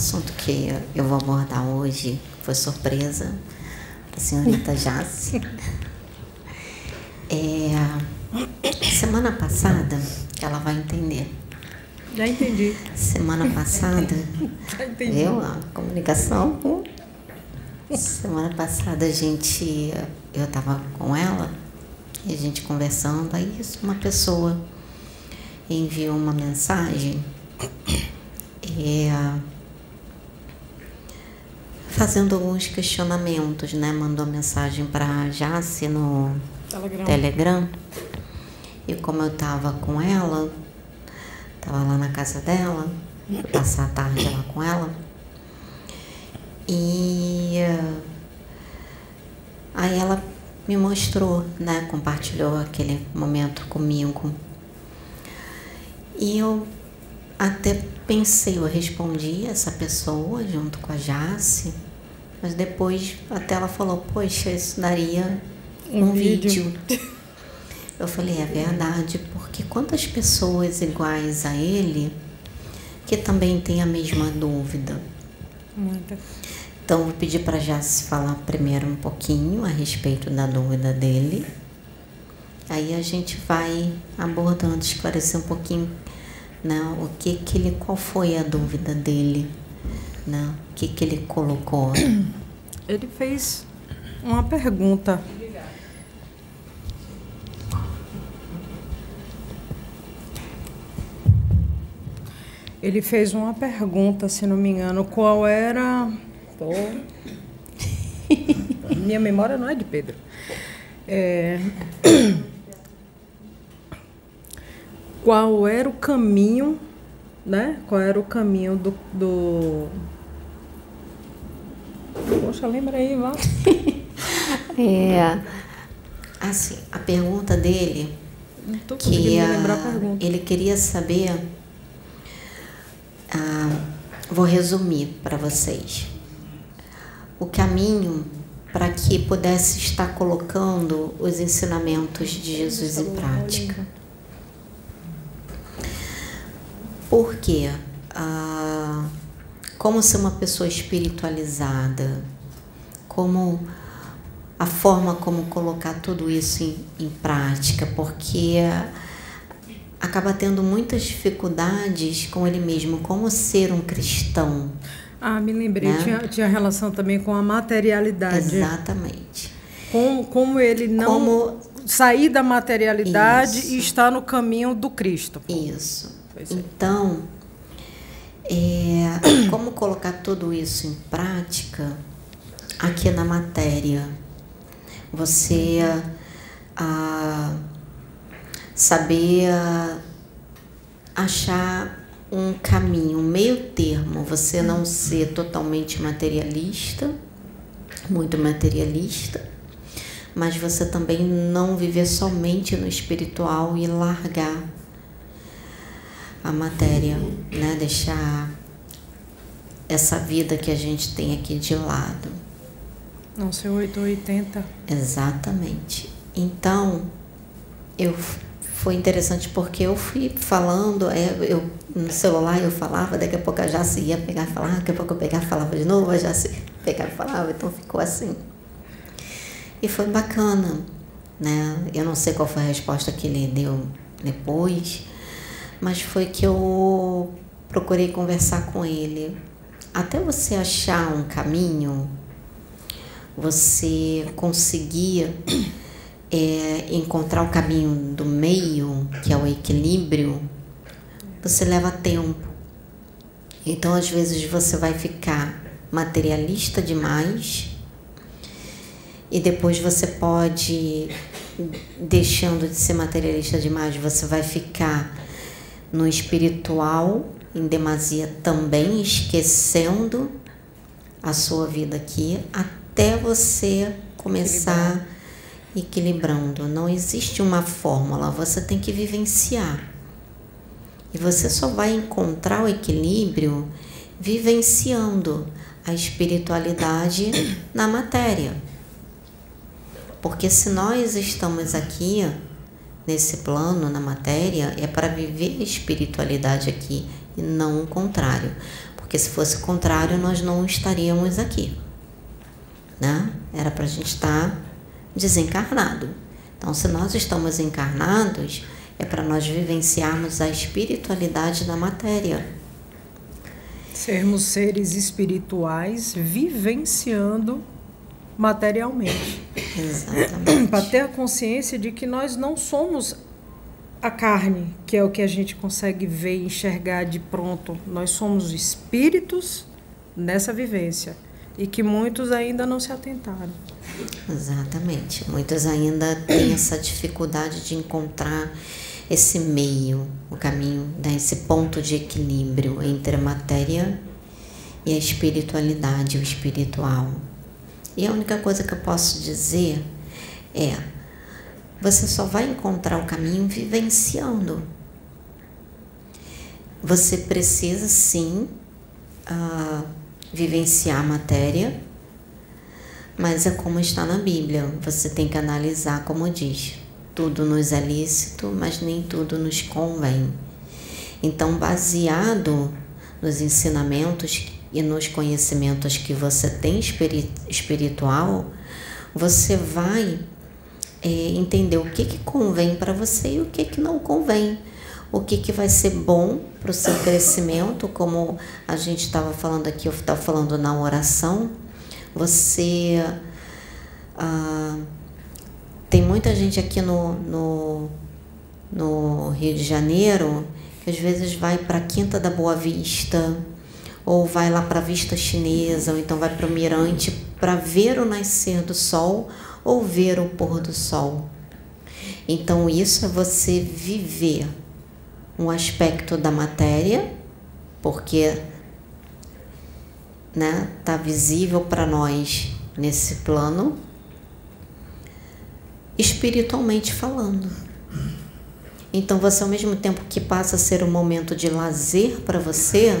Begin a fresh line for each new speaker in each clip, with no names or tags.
assunto que eu vou abordar hoje foi surpresa da senhorita Jace. É, semana passada, ela vai entender.
Já entendi.
Semana passada,
Já entendi.
viu a comunicação? Semana passada a gente, eu estava com ela e a gente conversando, aí uma pessoa enviou uma mensagem é, fazendo alguns questionamentos, né? Mandou mensagem para Jace no
Telegram.
Telegram. E como eu estava com ela, estava lá na casa dela, passar a tarde lá com ela. E eh, aí ela me mostrou, né? Compartilhou aquele momento comigo. E eu até pensei, eu respondi essa pessoa junto com a Jace, mas depois até ela falou, poxa, isso daria
Um
um,
vídeo."
vídeo. Eu falei, é verdade, porque quantas pessoas iguais a ele que também têm a mesma dúvida?
Muita.
Então, vou pedir para Jace falar primeiro um pouquinho a respeito da dúvida dele. Aí a gente vai abordando, esclarecer um pouquinho, né, o que que ele, qual foi a dúvida dele, né, o que que ele colocou.
Ele fez uma pergunta. Ele fez uma pergunta, se não me engano, qual era. Pô. Minha memória não é de Pedro. É, Qual era o caminho, né? Qual era o caminho do. do... Poxa, lembra aí, vá.
É, assim, a pergunta dele
Não tô
que
me
ah,
lembrar a pergunta.
ele queria saber. ah, vou resumir para vocês. O caminho para que pudesse estar colocando os ensinamentos de Jesus em prática. Por quê? Ah, como ser uma pessoa espiritualizada? Como a forma como colocar tudo isso em, em prática? Porque acaba tendo muitas dificuldades com ele mesmo, como ser um cristão.
Ah, me lembrei,
né?
tinha, tinha relação também com a materialidade.
Exatamente.
Com, como ele não
Como
sair da materialidade
Isso.
e estar no caminho do Cristo.
isso.
Pois é.
Então, é, como colocar tudo isso em prática aqui na matéria? Você ah, saber achar um caminho, um meio termo, você não ser totalmente materialista, muito materialista, mas você também não viver somente no espiritual e largar a matéria, né? Deixar essa vida que a gente tem aqui de lado.
Não ser 880.
Exatamente. Então, eu foi interessante porque eu fui falando, é, eu no celular eu falava, daqui a pouco a Jace ia pegar e falar, daqui a pouco eu pegava e falava de novo, a Jace pegava e falava, então ficou assim. E foi bacana, né? Eu não sei qual foi a resposta que ele deu depois, mas foi que eu procurei conversar com ele. Até você achar um caminho, você conseguir é, encontrar o caminho do meio, que é o equilíbrio, você leva tempo. Então, às vezes, você vai ficar materialista demais e depois você pode, deixando de ser materialista demais, você vai ficar no espiritual em demasia também, esquecendo a sua vida aqui, até você começar equilibrando. Não existe uma fórmula, você tem que vivenciar. E você só vai encontrar o equilíbrio vivenciando a espiritualidade na matéria. Porque se nós estamos aqui nesse plano, na matéria, é para viver a espiritualidade aqui e não o contrário. Porque se fosse o contrário, nós não estaríamos aqui. Né? Era para a gente estar desencarnado. Então, se nós estamos encarnados, é para nós vivenciarmos a espiritualidade na matéria.
Sermos seres espirituais vivenciando materialmente.
Exatamente.
para ter a consciência de que nós não somos a carne, que é o que a gente consegue ver e enxergar de pronto. Nós somos espíritos nessa vivência e que muitos ainda não se atentaram.
Exatamente. Muitos ainda têm essa dificuldade de encontrar esse meio, o caminho, né, esse ponto de equilíbrio entre a matéria e a espiritualidade, o espiritual. E a única coisa que eu posso dizer é: você só vai encontrar o caminho vivenciando. Você precisa sim uh, vivenciar a matéria, mas é como está na Bíblia. Você tem que analisar, como diz: tudo nos é lícito, mas nem tudo nos convém. Então, baseado nos ensinamentos e nos conhecimentos que você tem espiritual, você vai é, entender o que, que convém para você e o que, que não convém. O que, que vai ser bom para o seu crescimento, como a gente estava falando aqui, eu estava falando na oração. Você. Ah, tem muita gente aqui no, no, no Rio de Janeiro que às vezes vai para a Quinta da Boa Vista ou vai lá para a vista chinesa, ou então vai para o mirante para ver o nascer do sol ou ver o pôr do sol. Então, isso é você viver um aspecto da matéria, porque né, tá visível para nós nesse plano, espiritualmente falando. Então, você, ao mesmo tempo que passa a ser um momento de lazer para você,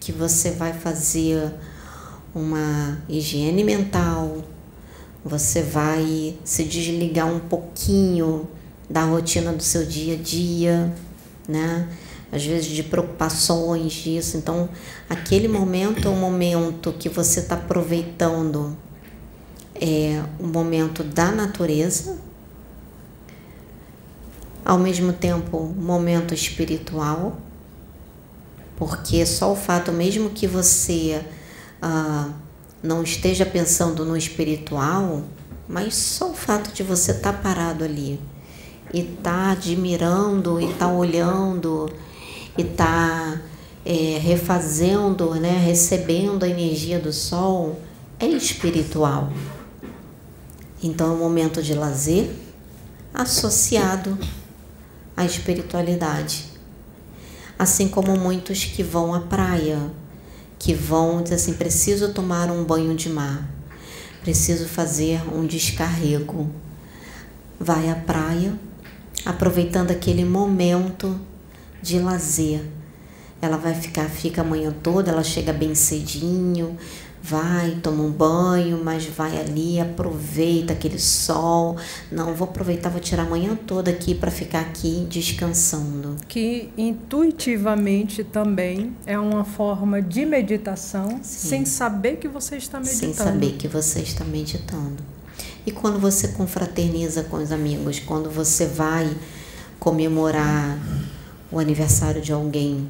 que você vai fazer uma higiene mental, você vai se desligar um pouquinho da rotina do seu dia a dia, né? Às vezes de preocupações disso. Então, aquele momento é um momento que você está aproveitando é um momento da natureza, ao mesmo tempo momento espiritual, porque só o fato mesmo que você ah, não esteja pensando no espiritual, mas só o fato de você estar tá parado ali e estar tá admirando e estar tá olhando e estar tá, é, refazendo, né, recebendo a energia do sol é espiritual. Então é um momento de lazer associado à espiritualidade assim como muitos que vão à praia, que vão dizer assim: preciso tomar um banho de mar, preciso fazer um descarrego. Vai à praia, aproveitando aquele momento de lazer. Ela vai ficar, fica a manhã toda, ela chega bem cedinho, vai, toma um banho, mas vai ali, aproveita aquele sol. Não, vou aproveitar, vou tirar a manhã toda aqui para ficar aqui descansando.
Que intuitivamente também é uma forma de meditação, Sim. sem saber que você está meditando.
Sem saber que você está meditando. E quando você confraterniza com os amigos, quando você vai comemorar o aniversário de alguém,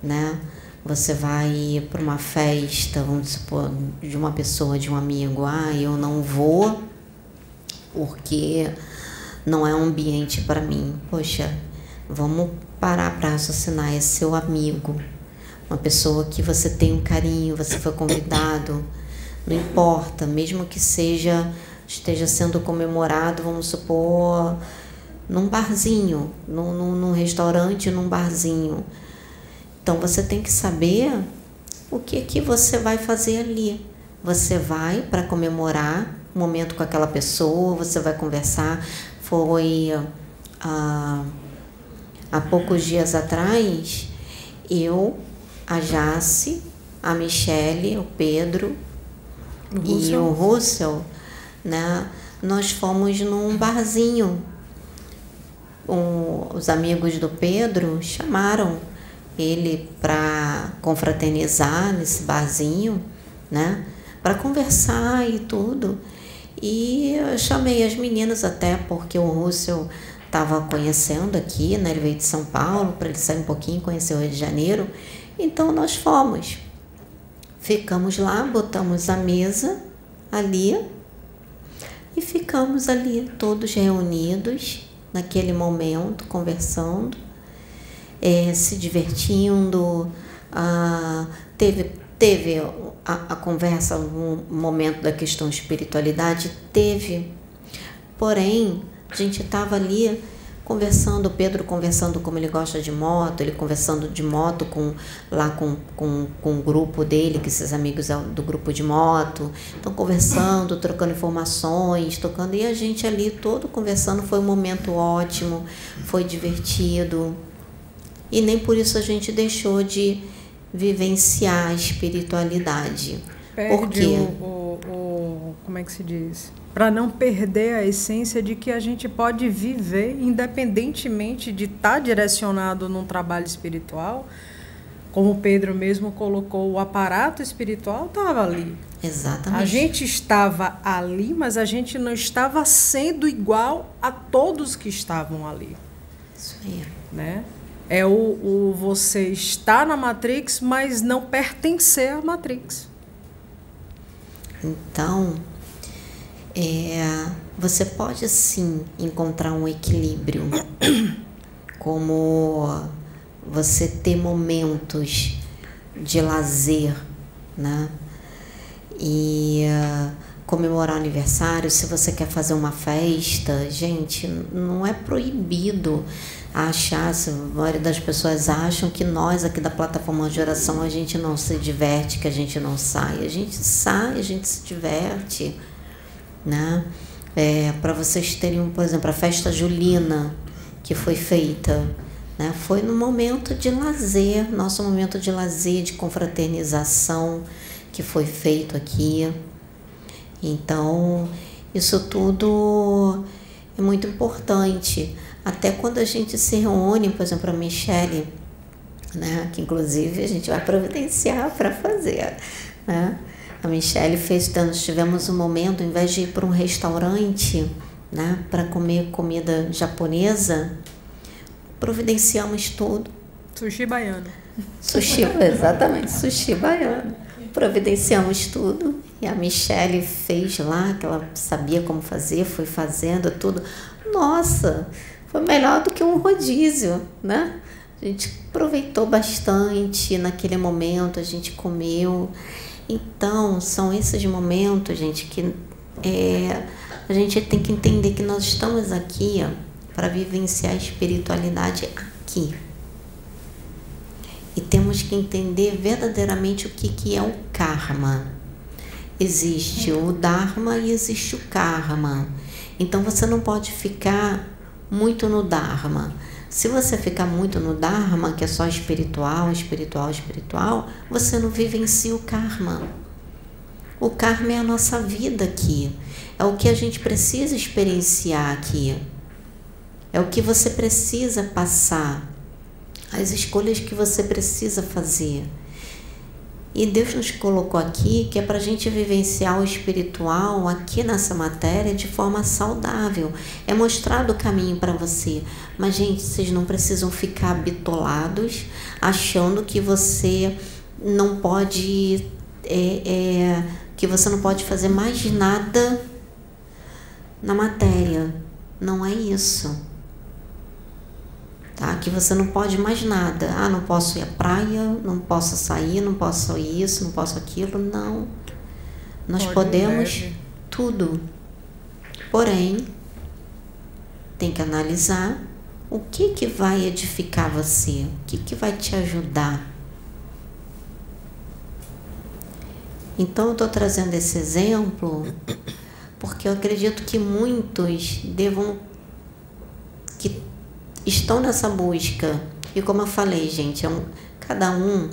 né? Você vai para uma festa, vamos supor, de uma pessoa, de um amigo. Ah, eu não vou porque não é um ambiente para mim. Poxa, vamos parar para raciocinar. É seu amigo, uma pessoa que você tem um carinho, você foi convidado. Não importa, mesmo que seja esteja sendo comemorado, vamos supor, num barzinho, num, num, num restaurante, num barzinho então você tem que saber o que que você vai fazer ali. Você vai para comemorar um momento com aquela pessoa, você vai conversar. Foi ah, há poucos dias atrás, eu, a Jace, a Michele, o Pedro o e o Russell, né? Nós fomos num barzinho. Um, os amigos do Pedro chamaram ele para confraternizar nesse barzinho, né? Para conversar e tudo. E eu chamei as meninas até porque o Russell estava conhecendo aqui, né? Ele veio de São Paulo para ele sair um pouquinho, conhecer o Rio de Janeiro. Então nós fomos. Ficamos lá, botamos a mesa ali e ficamos ali todos reunidos naquele momento, conversando, é, se divertindo. Ah, teve teve a, a conversa, um momento da questão espiritualidade, teve. Porém, a gente estava ali conversando, Pedro conversando como ele gosta de moto, ele conversando de moto com lá com, com, com o grupo dele, que esses amigos é do grupo de moto, estão conversando, trocando informações, tocando, e a gente ali todo conversando, foi um momento ótimo, foi divertido. E nem por isso a gente deixou de vivenciar a espiritualidade.
Perde Por quê? O, o, o, como é que se diz? para não perder a essência de que a gente pode viver independentemente de estar tá direcionado num trabalho espiritual. Como Pedro mesmo colocou, o aparato espiritual estava ali.
Exatamente.
A gente estava ali, mas a gente não estava sendo igual a todos que estavam ali.
Isso aí.
Né? É o, o você estar na Matrix, mas não pertencer à Matrix.
Então, é, você pode sim encontrar um equilíbrio, como você ter momentos de lazer, né? E uh, comemorar aniversário, se você quer fazer uma festa, gente, não é proibido achar, a maioria das pessoas acham que nós aqui da plataforma de oração a gente não se diverte, que a gente não sai. A gente sai, a gente se diverte né? É, para vocês terem, por exemplo, a festa julina que foi feita, né? Foi no momento de lazer, nosso momento de lazer, de confraternização que foi feito aqui. Então, isso tudo é muito importante. Até quando a gente se reúne, por exemplo, a Michelle, né, que inclusive a gente vai providenciar para fazer, né? A Michelle fez, nós tivemos um momento, ao invés de ir para um restaurante, né, para comer comida japonesa, providenciamos tudo.
Sushi baiano.
Sushi, exatamente, sushi baiano. Providenciamos tudo e a Michelle fez lá, que ela sabia como fazer, foi fazendo tudo. Nossa, foi melhor do que um rodízio, né? A gente aproveitou bastante naquele momento, a gente comeu. Então, são esses momentos, gente, que é, a gente tem que entender que nós estamos aqui para vivenciar a espiritualidade aqui. E temos que entender verdadeiramente o que, que é o karma. Existe o Dharma e existe o karma. Então você não pode ficar muito no Dharma. Se você ficar muito no Dharma, que é só espiritual, espiritual, espiritual, você não vivencia o karma. O karma é a nossa vida aqui. É o que a gente precisa experienciar aqui. É o que você precisa passar. As escolhas que você precisa fazer. E Deus nos colocou aqui que é para a gente vivenciar o espiritual aqui nessa matéria de forma saudável. É mostrado o caminho para você. Mas, gente, vocês não precisam ficar bitolados achando que você não pode. É, é, que você não pode fazer mais nada na matéria. Não é isso tá? Que você não pode mais nada. Ah, não posso ir à praia, não posso sair, não posso isso, não posso aquilo. Não. Nós pode podemos tudo. Porém, tem que analisar o que que vai edificar você, o que que vai te ajudar. Então eu estou trazendo esse exemplo porque eu acredito que muitos devam estão nessa busca. E como eu falei, gente, é um, cada um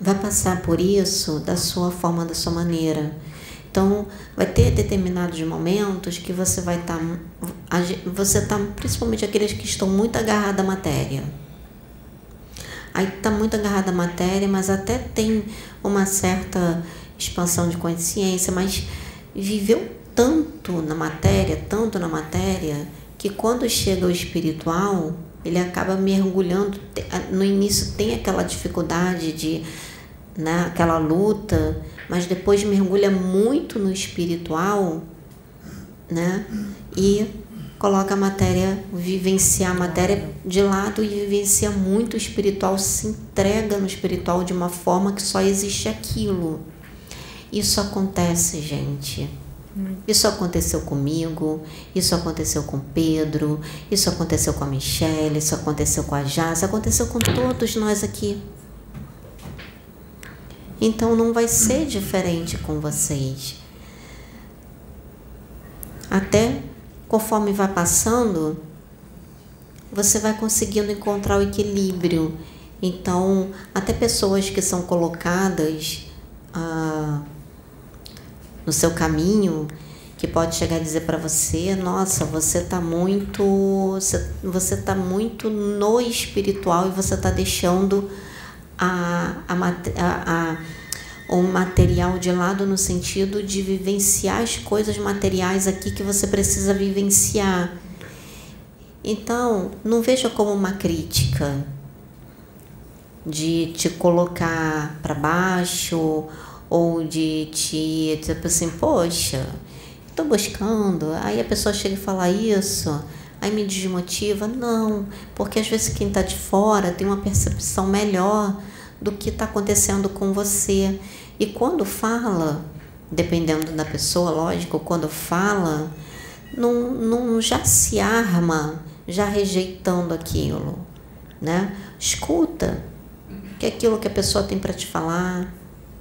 vai passar por isso da sua forma, da sua maneira. Então, vai ter determinados momentos que você vai estar. Tá, você está, principalmente aqueles que estão muito agarrados à matéria. aí está muito agarrado à matéria, mas até tem uma certa expansão de consciência, mas viveu tanto na matéria, tanto na matéria, que quando chega o espiritual, ele acaba mergulhando. No início tem aquela dificuldade de, né, aquela luta, mas depois mergulha muito no espiritual, né? E coloca a matéria, vivencia a matéria de lado e vivencia muito o espiritual, se entrega no espiritual de uma forma que só existe aquilo. Isso acontece, gente. Isso aconteceu comigo, isso aconteceu com Pedro, isso aconteceu com a Michelle, isso aconteceu com a Jaz, aconteceu com todos nós aqui. Então não vai ser diferente com vocês. Até conforme vai passando, você vai conseguindo encontrar o equilíbrio. Então, até pessoas que são colocadas. Ah, no seu caminho que pode chegar a dizer para você, nossa, você está muito, você está muito no espiritual e você está deixando a, a, a, a, o material de lado no sentido de vivenciar as coisas materiais aqui que você precisa vivenciar. Então, não veja como uma crítica de te colocar para baixo ou de te, tipo assim, poxa, estou buscando. Aí a pessoa chega e fala isso, aí me desmotiva. Não, porque às vezes quem está de fora tem uma percepção melhor do que está acontecendo com você. E quando fala, dependendo da pessoa, lógico, quando fala, não, não já se arma, já rejeitando aquilo, né? Escuta que é aquilo que a pessoa tem para te falar,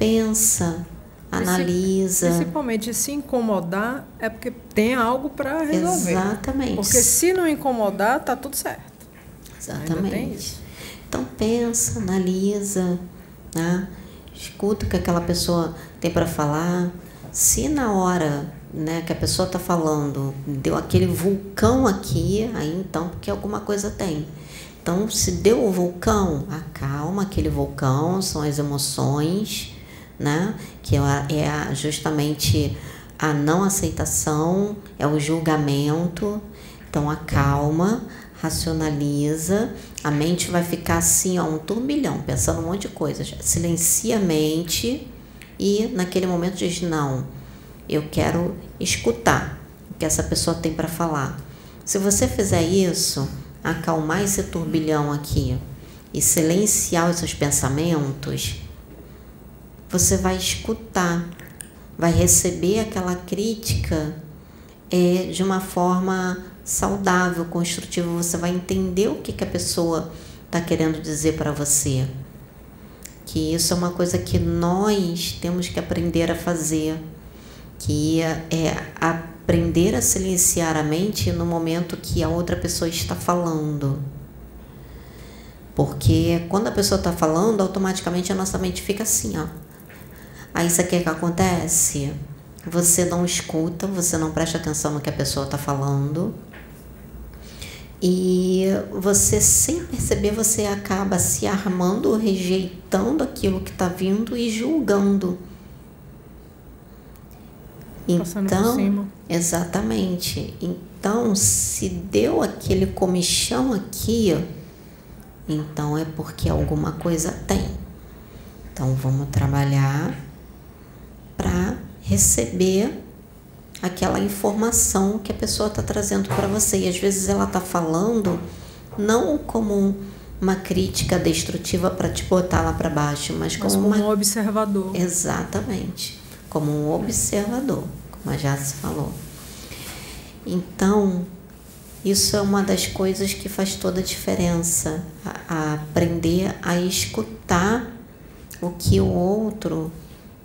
pensa, analisa.
Principalmente se incomodar é porque tem algo para resolver.
Exatamente.
Porque se não incomodar, tá tudo certo.
Exatamente. Então pensa, analisa, né? escuta o que aquela pessoa tem para falar. Se na hora né, que a pessoa está falando deu aquele vulcão aqui, aí então porque alguma coisa tem. Então, se deu o vulcão, acalma aquele vulcão, são as emoções né? que é justamente a não aceitação, é o julgamento. Então, acalma, racionaliza, a mente vai ficar assim, ó, um turbilhão, pensando um monte de coisas. Silencia a mente e, naquele momento, diz: Não, eu quero escutar o que essa pessoa tem para falar. Se você fizer isso, acalmar esse turbilhão aqui e silenciar os seus pensamentos, você vai escutar, vai receber aquela crítica é, de uma forma saudável, construtiva. Você vai entender o que, que a pessoa está querendo dizer para você. Que isso é uma coisa que nós temos que aprender a fazer, que é, aprender a silenciar a mente no momento que a outra pessoa está falando. Porque quando a pessoa está falando, automaticamente a nossa mente fica assim, ó Aí isso aqui é que acontece? Você não escuta, você não presta atenção no que a pessoa está falando. E você, sem perceber, você acaba se armando, rejeitando aquilo que está vindo e julgando. Então, exatamente. Então, se deu aquele comichão aqui, então é porque alguma coisa tem. Então, vamos trabalhar para receber aquela informação que a pessoa está trazendo para você. E às vezes ela está falando não como uma crítica destrutiva para te botar lá para baixo, mas,
mas
como,
uma... um observador.
Exatamente, como um observador, como a Jace falou. Então, isso é uma das coisas que faz toda a diferença, a aprender a escutar o que o outro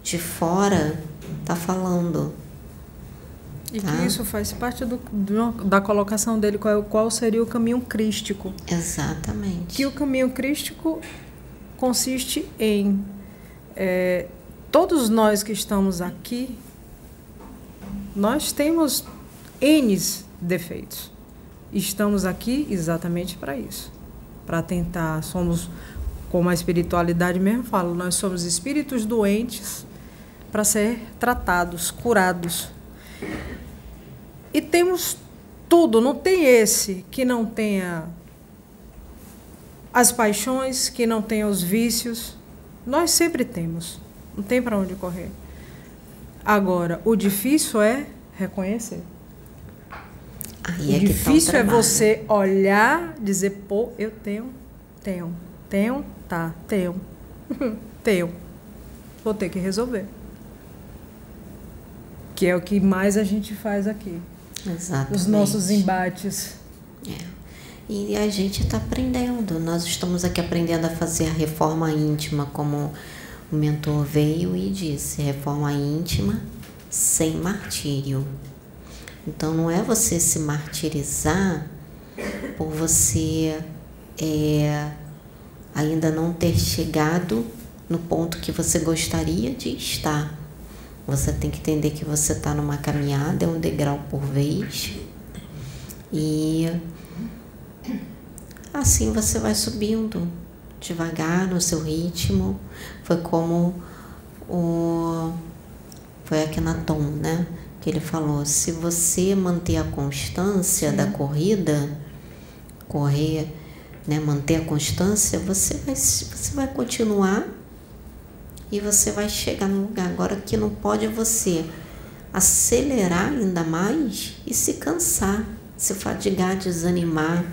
de fora está falando.
E tá? que isso faz parte do, do, da colocação dele, qual, qual seria o caminho crístico.
Exatamente.
Que o caminho crístico consiste em é, todos nós que estamos aqui, nós temos N defeitos. Estamos aqui exatamente para isso. Para tentar, somos como a espiritualidade mesmo fala, nós somos espíritos doentes para ser tratados, curados. E temos tudo, não tem esse que não tenha as paixões, que não tenha os vícios. Nós sempre temos, não tem para onde correr. Agora, o difícil é reconhecer. Aí o é difícil tá o é você olhar, dizer, pô, eu tenho, tenho, tenho, tá, tenho, tenho. Vou ter que resolver. Que é o que mais a gente faz aqui.
Exatamente.
Os nossos embates.
É. E a gente está aprendendo. Nós estamos aqui aprendendo a fazer a reforma íntima, como o mentor veio e disse: reforma íntima sem martírio. Então não é você se martirizar por você é, ainda não ter chegado no ponto que você gostaria de estar. Você tem que entender que você está numa caminhada, é um degrau por vez. E assim você vai subindo devagar no seu ritmo. Foi como o foi aqui na Tom, né? Que ele falou: se você manter a constância Sim. da corrida, correr, né, manter a constância, você vai, você vai continuar e você vai chegar no lugar. Agora que não pode você acelerar ainda mais e se cansar, se fadigar, desanimar.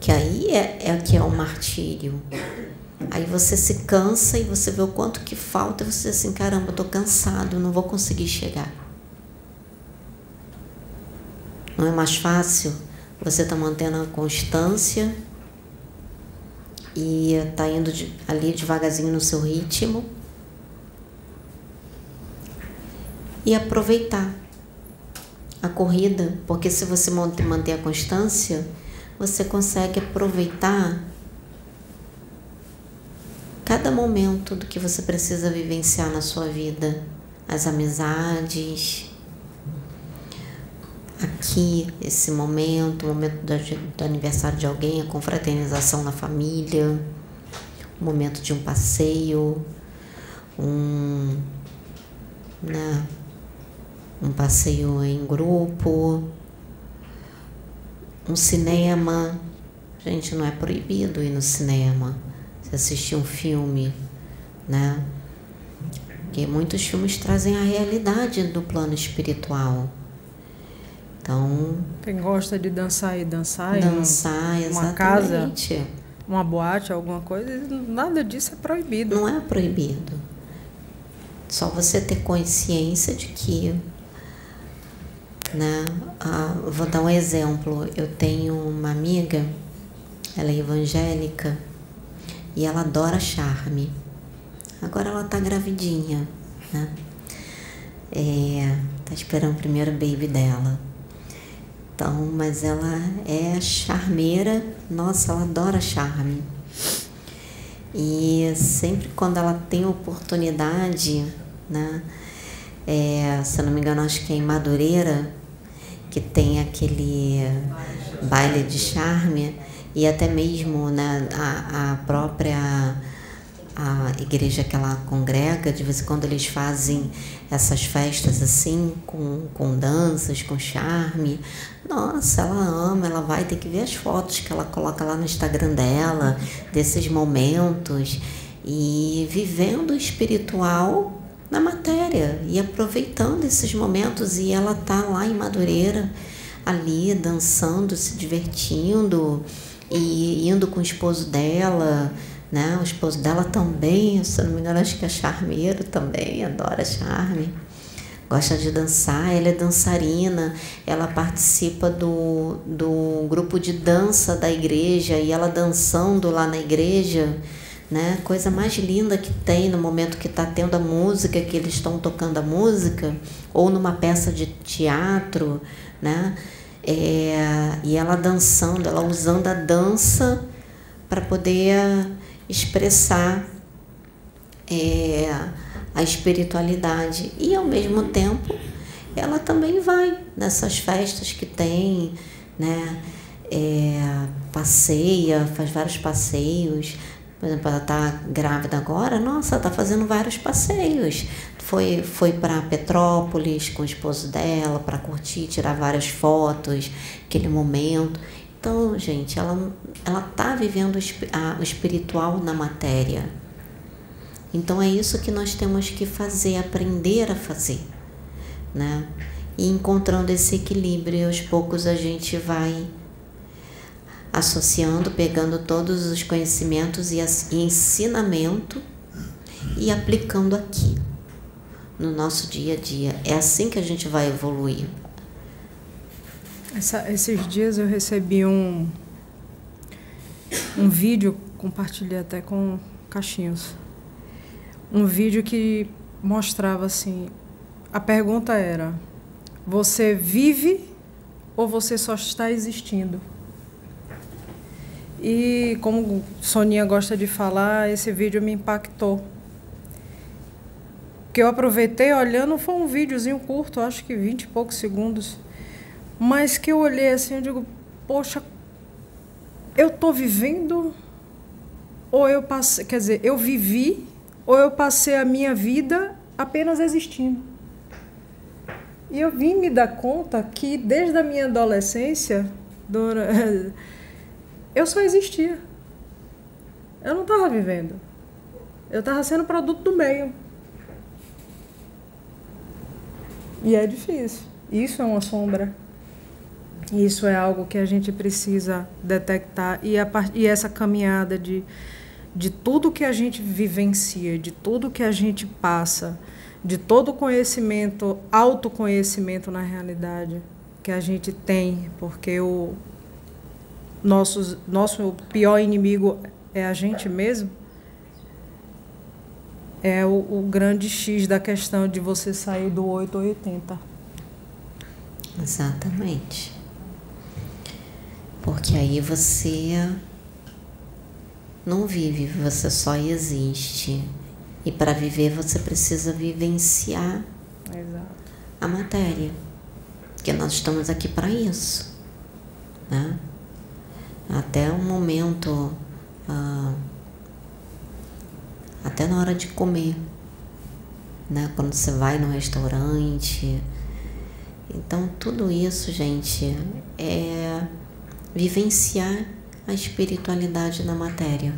Que aí é, é que é o martírio. Aí você se cansa e você vê o quanto que falta e você diz assim, caramba, eu tô cansado, não vou conseguir chegar. Não é mais fácil você tá mantendo a constância e tá indo de, ali devagarzinho no seu ritmo. E aproveitar a corrida, porque se você manter a constância, você consegue aproveitar cada momento do que você precisa vivenciar na sua vida, as amizades, aqui, esse momento, o momento do, aniversário de alguém, a confraternização na família, o momento de um passeio, um, né, um passeio em grupo, um cinema. Gente, não é proibido ir no cinema assistir um filme, né? Porque muitos filmes trazem a realidade do plano espiritual. Então.
Quem gosta de dançar e dançar,
dançar,
em uma casa, uma boate, alguma coisa, nada disso é proibido.
Não é proibido. Só você ter consciência de que, né? Ah, vou dar um exemplo. Eu tenho uma amiga, ela é evangélica e ela adora charme. Agora ela tá gravidinha, né? É, tá esperando o primeiro baby dela. Então, mas ela é charmeira, nossa, ela adora charme. E sempre quando ela tem oportunidade, né? É, se eu não me engano, acho que é em Madureira, que tem aquele baile de charme, e até mesmo né, a, a própria a igreja que ela congrega, de vez em quando eles fazem essas festas assim, com, com danças, com charme. Nossa, ela ama, ela vai ter que ver as fotos que ela coloca lá no Instagram dela, desses momentos, e vivendo o espiritual na matéria e aproveitando esses momentos. E ela tá lá em Madureira, ali, dançando, se divertindo e indo com o esposo dela, né? O esposo dela também, se eu não me engano, acho que é charmeiro também, adora charme. Gosta de dançar, ela é dançarina, ela participa do, do grupo de dança da igreja e ela dançando lá na igreja, né? Coisa mais linda que tem no momento que está tendo a música, que eles estão tocando a música, ou numa peça de teatro, né? É, e ela dançando, ela usando a dança para poder expressar é, a espiritualidade. E ao mesmo tempo ela também vai nessas festas que tem, né? é, passeia, faz vários passeios. Por exemplo, ela está grávida agora, nossa, está fazendo vários passeios. Foi, foi para Petrópolis com o esposo dela para curtir, tirar várias fotos, aquele momento. Então, gente, ela ela está vivendo o espiritual na matéria. Então é isso que nós temos que fazer, aprender a fazer, né? E encontrando esse equilíbrio, aos poucos a gente vai associando, pegando todos os conhecimentos e ensinamento e aplicando aqui no nosso dia a dia. É assim que a gente vai evoluir.
Essa, esses dias eu recebi um, um vídeo, compartilhei até com Caixinhos. Um vídeo que mostrava assim: a pergunta era, você vive ou você só está existindo? E como Soninha gosta de falar, esse vídeo me impactou. Que eu aproveitei olhando, foi um videozinho curto, acho que 20 e poucos segundos mas que eu olhei assim, eu digo, poxa, eu tô vivendo ou eu passei, quer dizer, eu vivi ou eu passei a minha vida apenas existindo. E eu vim me dar conta que desde a minha adolescência, eu só existia. Eu não estava vivendo. Eu estava sendo produto do meio. E é difícil. Isso é uma sombra. Isso é algo que a gente precisa detectar e, a, e essa caminhada de, de tudo que a gente vivencia, de tudo que a gente passa, de todo o conhecimento, autoconhecimento na realidade que a gente tem, porque o nosso, nosso pior inimigo é a gente mesmo, é o, o grande X da questão de você sair do 8 ou 80.
Exatamente. Porque aí você não vive, você só existe. E para viver você precisa vivenciar
Exato.
a matéria. Porque nós estamos aqui para isso. Né? Até o momento, ah, até na hora de comer. Né? Quando você vai no restaurante. Então tudo isso, gente, é vivenciar a espiritualidade na matéria.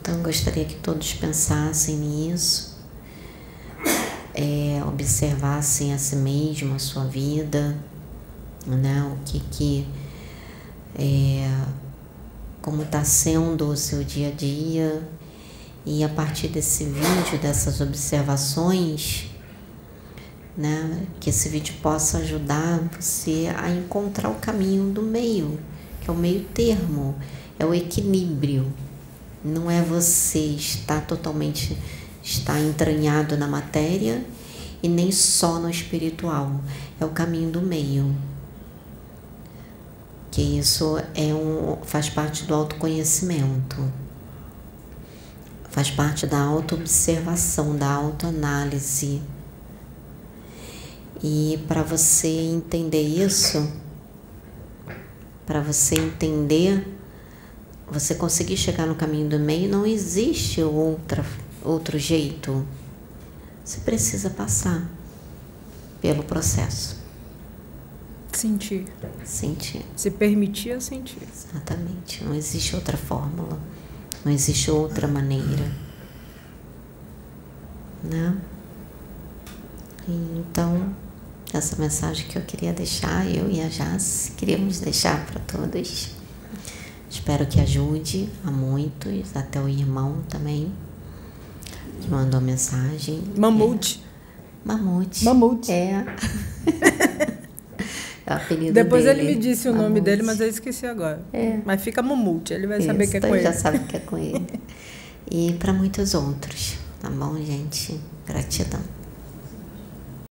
Então, gostaria que todos pensassem nisso, é, observassem a si mesmo, a sua vida, né? o que que. É, como está sendo o seu dia a dia, e a partir desse vídeo, dessas observações, né? Que esse vídeo possa ajudar você a encontrar o caminho do meio, que é o meio termo, é o equilíbrio. Não é você estar totalmente estar entranhado na matéria e nem só no espiritual. É o caminho do meio. Que isso é um, faz parte do autoconhecimento. Faz parte da autoobservação, da autoanálise e para você entender isso, para você entender, você conseguir chegar no caminho do meio, não existe outra, outro jeito. Você precisa passar pelo processo.
Sentir.
Sentir.
Se permitir a sentir.
Exatamente. Não existe outra fórmula. Não existe outra maneira. Né? Então, essa mensagem que eu queria deixar, eu e a Jazz queríamos deixar para todos. Espero que ajude a muitos, até o irmão também, que mandou mensagem.
Mamute.
É. Mamute.
Mamute.
É. é o apelido
Depois
dele.
ele me disse o Mamute. nome dele, mas eu esqueci agora.
É.
Mas fica Mamute, ele vai
Isso,
saber que é com ele.
já sabe que é com ele. E para muitos outros, tá bom, gente? Gratidão.